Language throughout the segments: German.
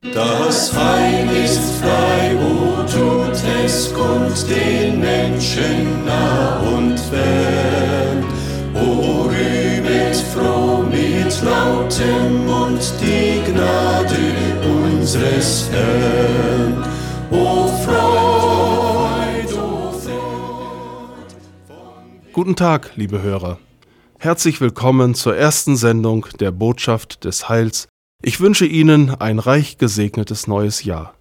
Das Heil ist frei, wo tut es kund den Menschen nah und fern. O rühmet froh mit lautem Mund die Gnade unseres Herrn. O Freud, o Freud. Guten Tag, liebe Hörer. Herzlich willkommen zur ersten Sendung der Botschaft des Heils ich wünsche Ihnen ein reich gesegnetes neues Jahr.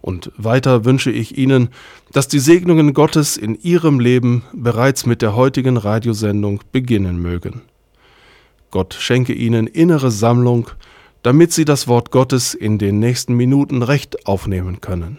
Und weiter wünsche ich Ihnen, dass die Segnungen Gottes in Ihrem Leben bereits mit der heutigen Radiosendung beginnen mögen. Gott schenke Ihnen innere Sammlung, damit Sie das Wort Gottes in den nächsten Minuten recht aufnehmen können.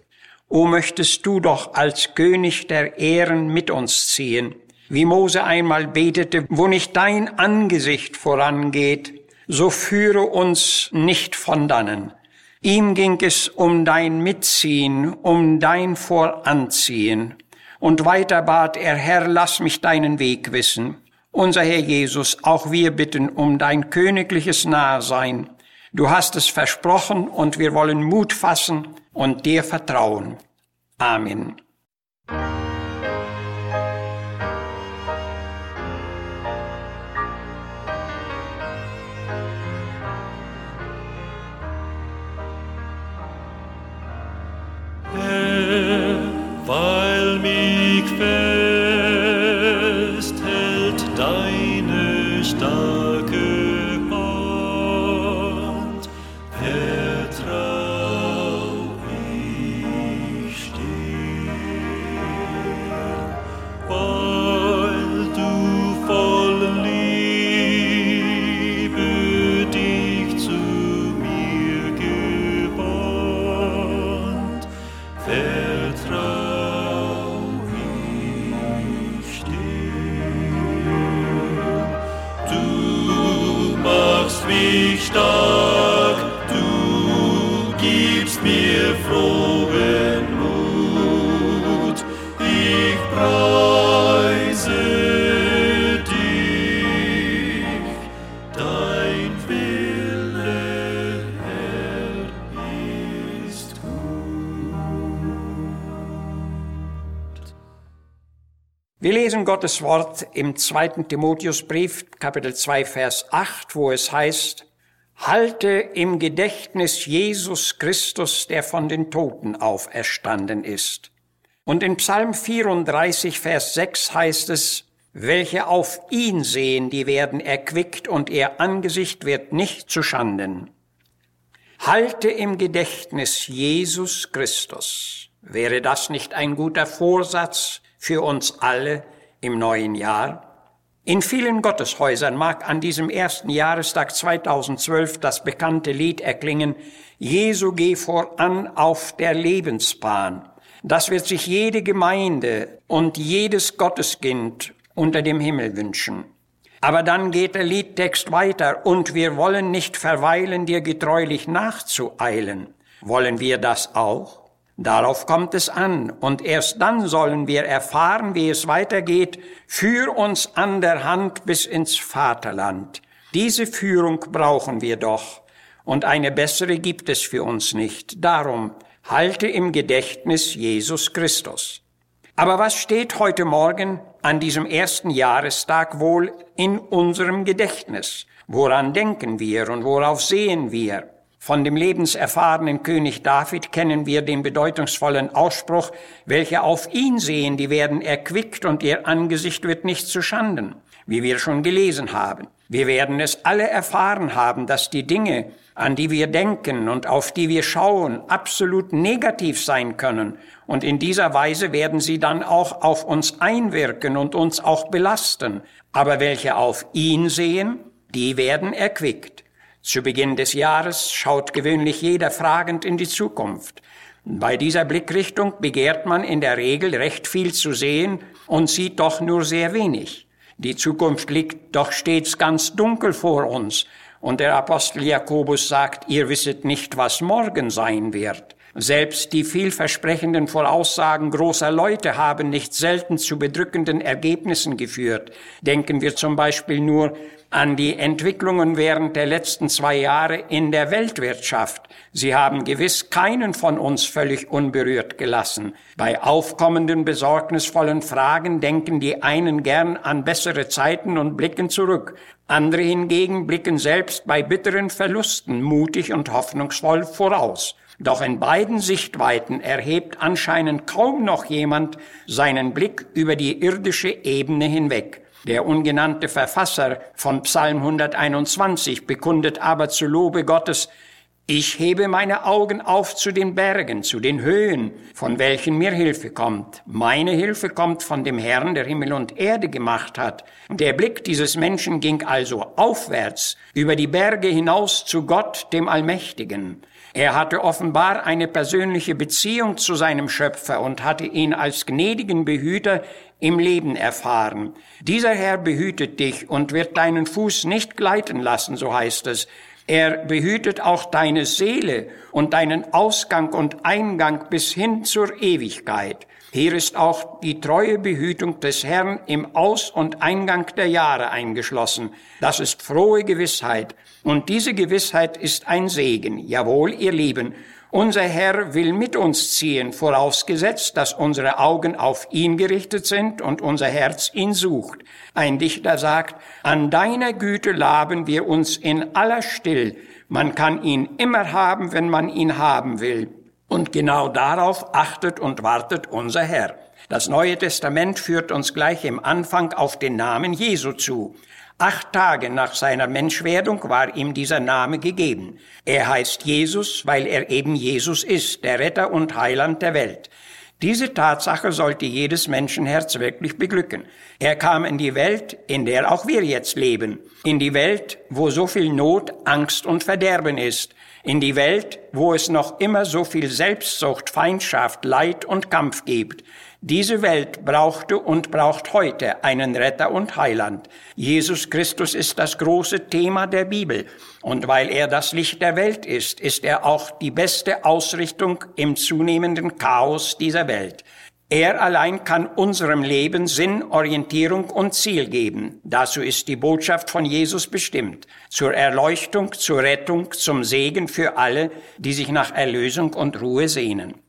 O möchtest du doch als König der Ehren mit uns ziehen, wie Mose einmal betete, wo nicht dein Angesicht vorangeht, so führe uns nicht von dannen. Ihm ging es um dein Mitziehen, um dein Voranziehen. Und weiter bat er, Herr, lass mich deinen Weg wissen. Unser Herr Jesus, auch wir bitten um dein königliches Nahsein. Du hast es versprochen und wir wollen Mut fassen und dir vertrauen. Amen. Wir lesen Gottes Wort im zweiten Timotheusbrief, Kapitel 2, Vers 8, wo es heißt, Halte im Gedächtnis Jesus Christus, der von den Toten auferstanden ist. Und in Psalm 34, Vers 6 heißt es, welche auf ihn sehen, die werden erquickt und ihr Angesicht wird nicht zu Schanden. Halte im Gedächtnis Jesus Christus. Wäre das nicht ein guter Vorsatz für uns alle im neuen Jahr. In vielen Gotteshäusern mag an diesem ersten Jahrestag 2012 das bekannte Lied erklingen, Jesu geh voran auf der Lebensbahn. Das wird sich jede Gemeinde und jedes Gotteskind unter dem Himmel wünschen. Aber dann geht der Liedtext weiter und wir wollen nicht verweilen, dir getreulich nachzueilen. Wollen wir das auch? Darauf kommt es an, und erst dann sollen wir erfahren, wie es weitergeht. Führ uns an der Hand bis ins Vaterland. Diese Führung brauchen wir doch, und eine bessere gibt es für uns nicht. Darum halte im Gedächtnis Jesus Christus. Aber was steht heute Morgen an diesem ersten Jahrestag wohl in unserem Gedächtnis? Woran denken wir und worauf sehen wir? Von dem lebenserfahrenen König David kennen wir den bedeutungsvollen Ausspruch, welche auf ihn sehen, die werden erquickt und ihr Angesicht wird nicht zu Schanden, wie wir schon gelesen haben. Wir werden es alle erfahren haben, dass die Dinge, an die wir denken und auf die wir schauen, absolut negativ sein können. Und in dieser Weise werden sie dann auch auf uns einwirken und uns auch belasten. Aber welche auf ihn sehen, die werden erquickt. Zu Beginn des Jahres schaut gewöhnlich jeder fragend in die Zukunft. Bei dieser Blickrichtung begehrt man in der Regel recht viel zu sehen und sieht doch nur sehr wenig. Die Zukunft liegt doch stets ganz dunkel vor uns, und der Apostel Jakobus sagt, ihr wisset nicht, was morgen sein wird. Selbst die vielversprechenden Voraussagen großer Leute haben nicht selten zu bedrückenden Ergebnissen geführt. Denken wir zum Beispiel nur an die Entwicklungen während der letzten zwei Jahre in der Weltwirtschaft. Sie haben gewiss keinen von uns völlig unberührt gelassen. Bei aufkommenden besorgnisvollen Fragen denken die einen gern an bessere Zeiten und blicken zurück. Andere hingegen blicken selbst bei bitteren Verlusten mutig und hoffnungsvoll voraus. Doch in beiden Sichtweiten erhebt anscheinend kaum noch jemand seinen Blick über die irdische Ebene hinweg. Der ungenannte Verfasser von Psalm 121 bekundet aber zu Lobe Gottes, ich hebe meine Augen auf zu den Bergen, zu den Höhen, von welchen mir Hilfe kommt. Meine Hilfe kommt von dem Herrn, der Himmel und Erde gemacht hat. Der Blick dieses Menschen ging also aufwärts, über die Berge hinaus zu Gott, dem Allmächtigen. Er hatte offenbar eine persönliche Beziehung zu seinem Schöpfer und hatte ihn als gnädigen Behüter im Leben erfahren. Dieser Herr behütet dich und wird deinen Fuß nicht gleiten lassen, so heißt es. Er behütet auch deine Seele und deinen Ausgang und Eingang bis hin zur Ewigkeit. Hier ist auch die treue Behütung des Herrn im Aus- und Eingang der Jahre eingeschlossen. Das ist frohe Gewissheit. Und diese Gewissheit ist ein Segen. Jawohl, ihr Lieben. Unser Herr will mit uns ziehen, vorausgesetzt, dass unsere Augen auf ihn gerichtet sind und unser Herz ihn sucht. Ein Dichter sagt, an deiner Güte laben wir uns in aller Still. Man kann ihn immer haben, wenn man ihn haben will. Und genau darauf achtet und wartet unser Herr. Das Neue Testament führt uns gleich im Anfang auf den Namen Jesu zu. Acht Tage nach seiner Menschwerdung war ihm dieser Name gegeben. Er heißt Jesus, weil er eben Jesus ist, der Retter und Heiland der Welt. Diese Tatsache sollte jedes Menschenherz wirklich beglücken. Er kam in die Welt, in der auch wir jetzt leben, in die Welt, wo so viel Not, Angst und Verderben ist, in die Welt, wo es noch immer so viel Selbstsucht, Feindschaft, Leid und Kampf gibt, diese Welt brauchte und braucht heute einen Retter und Heiland. Jesus Christus ist das große Thema der Bibel. Und weil er das Licht der Welt ist, ist er auch die beste Ausrichtung im zunehmenden Chaos dieser Welt. Er allein kann unserem Leben Sinn, Orientierung und Ziel geben. Dazu ist die Botschaft von Jesus bestimmt. Zur Erleuchtung, zur Rettung, zum Segen für alle, die sich nach Erlösung und Ruhe sehnen.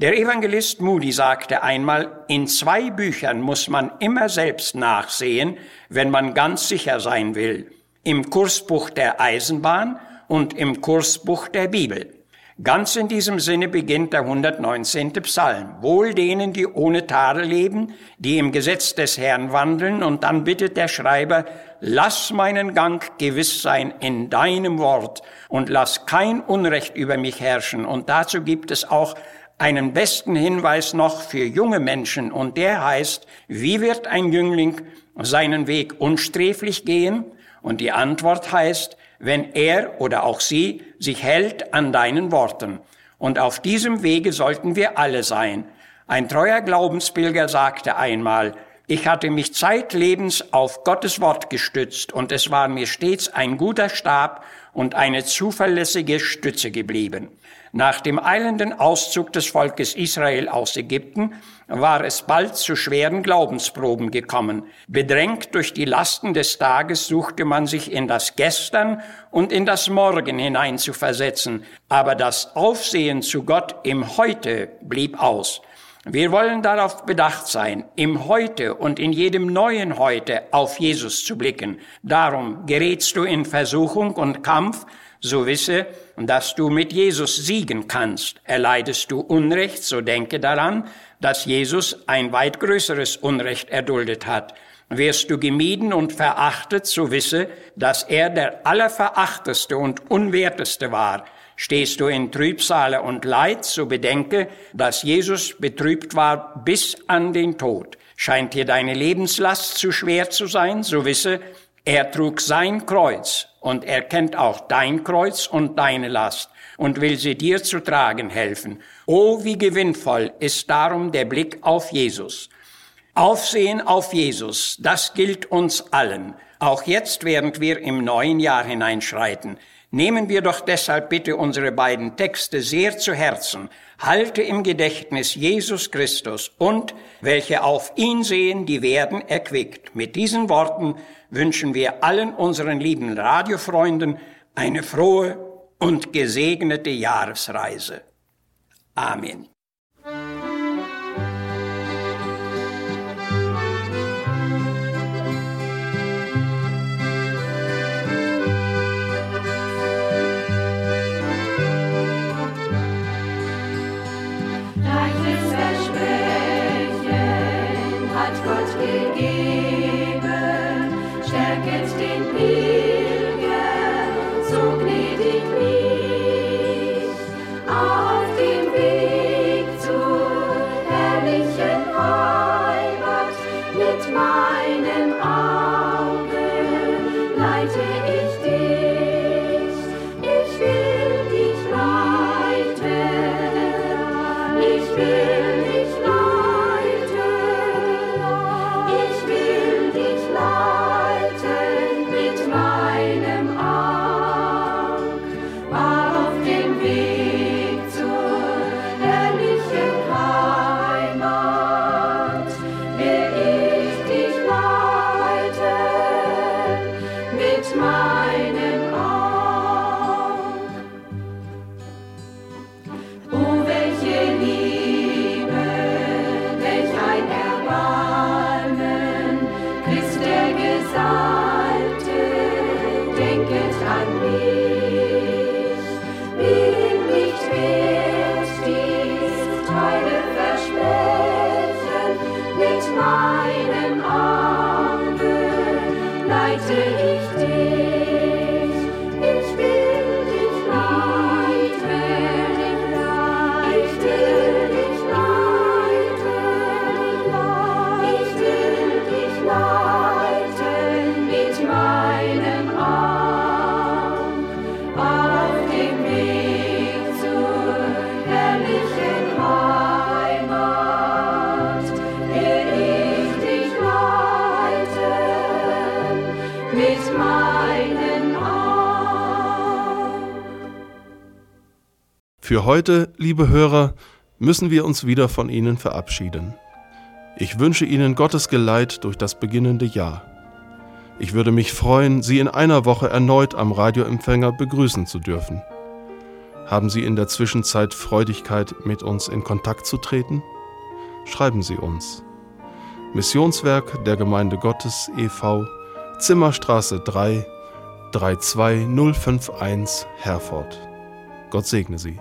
Der Evangelist Moody sagte einmal, in zwei Büchern muss man immer selbst nachsehen, wenn man ganz sicher sein will. Im Kursbuch der Eisenbahn und im Kursbuch der Bibel. Ganz in diesem Sinne beginnt der 119. Psalm. Wohl denen, die ohne Tadel leben, die im Gesetz des Herrn wandeln, und dann bittet der Schreiber, lass meinen Gang gewiss sein in deinem Wort und lass kein Unrecht über mich herrschen. Und dazu gibt es auch einen besten Hinweis noch für junge Menschen und der heißt, wie wird ein Jüngling seinen Weg unsträflich gehen? Und die Antwort heißt, wenn er oder auch sie sich hält an deinen Worten. Und auf diesem Wege sollten wir alle sein. Ein treuer Glaubenspilger sagte einmal, Ich hatte mich zeitlebens auf Gottes Wort gestützt und es war mir stets ein guter Stab und eine zuverlässige Stütze geblieben. Nach dem eilenden Auszug des Volkes Israel aus Ägypten war es bald zu schweren Glaubensproben gekommen. Bedrängt durch die Lasten des Tages suchte man sich in das Gestern und in das Morgen hinein zu versetzen, aber das Aufsehen zu Gott im Heute blieb aus. Wir wollen darauf bedacht sein, im Heute und in jedem neuen Heute auf Jesus zu blicken. Darum gerätst du in Versuchung und Kampf, so wisse, dass du mit Jesus siegen kannst. Erleidest du Unrecht, so denke daran, dass Jesus ein weit größeres Unrecht erduldet hat. Wirst du gemieden und verachtet, so wisse, dass er der allerverachteste und unwerteste war. Stehst du in Trübsale und Leid, so bedenke, dass Jesus betrübt war bis an den Tod. Scheint dir deine Lebenslast zu schwer zu sein, so wisse, er trug sein Kreuz und er kennt auch dein Kreuz und deine Last und will sie dir zu tragen helfen. Oh, wie gewinnvoll ist darum der Blick auf Jesus. Aufsehen auf Jesus, das gilt uns allen, auch jetzt, während wir im neuen Jahr hineinschreiten. Nehmen wir doch deshalb bitte unsere beiden Texte sehr zu Herzen. Halte im Gedächtnis Jesus Christus und welche auf ihn sehen, die werden erquickt. Mit diesen Worten wünschen wir allen unseren lieben Radiofreunden eine frohe und gesegnete Jahresreise. Amen. Für heute, liebe Hörer, müssen wir uns wieder von Ihnen verabschieden. Ich wünsche Ihnen Gottes Geleit durch das beginnende Jahr. Ich würde mich freuen, Sie in einer Woche erneut am Radioempfänger begrüßen zu dürfen. Haben Sie in der Zwischenzeit Freudigkeit, mit uns in Kontakt zu treten? Schreiben Sie uns. Missionswerk der Gemeinde Gottes e.V. Zimmerstraße 3 32051 Herford. Gott segne Sie.